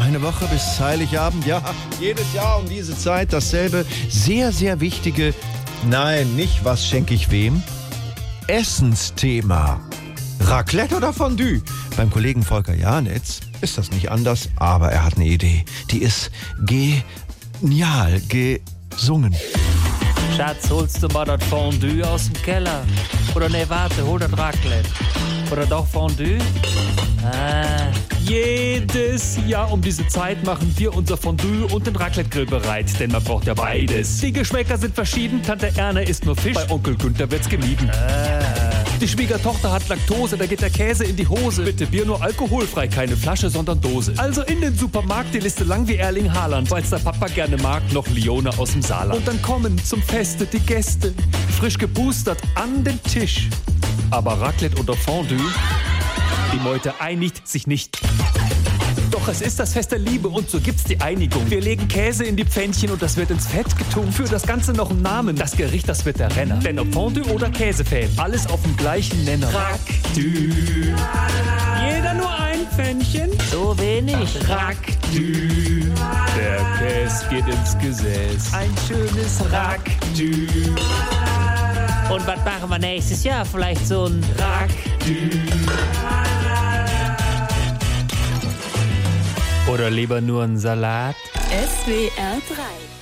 Eine Woche bis Heiligabend. Ja, jedes Jahr um diese Zeit dasselbe sehr, sehr wichtige, nein, nicht was schenke ich wem, Essensthema. Raclette oder Fondue? Beim Kollegen Volker Janitz ist das nicht anders, aber er hat eine Idee. Die ist genial gesungen. Schatz, holst du mal das Fondue aus dem Keller? Oder ne, warte, hol das Raclette. Oder doch Fondue? Ah. Jedes Jahr um diese Zeit machen wir unser Fondue und den Raclette-Grill bereit, denn man braucht ja beides. Die Geschmäcker sind verschieden, Tante Erne isst nur Fisch, bei Onkel Günther wird's gemieden. Die Schwiegertochter hat Laktose, da geht der Käse in die Hose. Bitte Bier nur alkoholfrei, keine Flasche, sondern Dose. Also in den Supermarkt, die Liste lang wie Erling Haaland, weil's der Papa gerne mag, noch Lione aus dem Saarland. Und dann kommen zum Feste die Gäste, frisch geboostert an den Tisch. Aber Raclette oder Fondue, die Meute einigt sich nicht. Doch es ist das Fest der Liebe und so gibt's die Einigung. Wir legen Käse in die Pfännchen und das wird ins Fett getunkt. Für das Ganze noch einen Namen. Das Gericht, das wird der Renner. Denn ob Fondue oder Käsefan, alles auf dem gleichen Nenner. Raclette. Jeder nur ein Pfännchen. So wenig. Raclette. Der Käse geht ins Gesäß. Ein schönes Raclette. Und was machen wir nächstes Jahr? Vielleicht so ein Raclette. Oder lieber nur ein Salat? SWR 3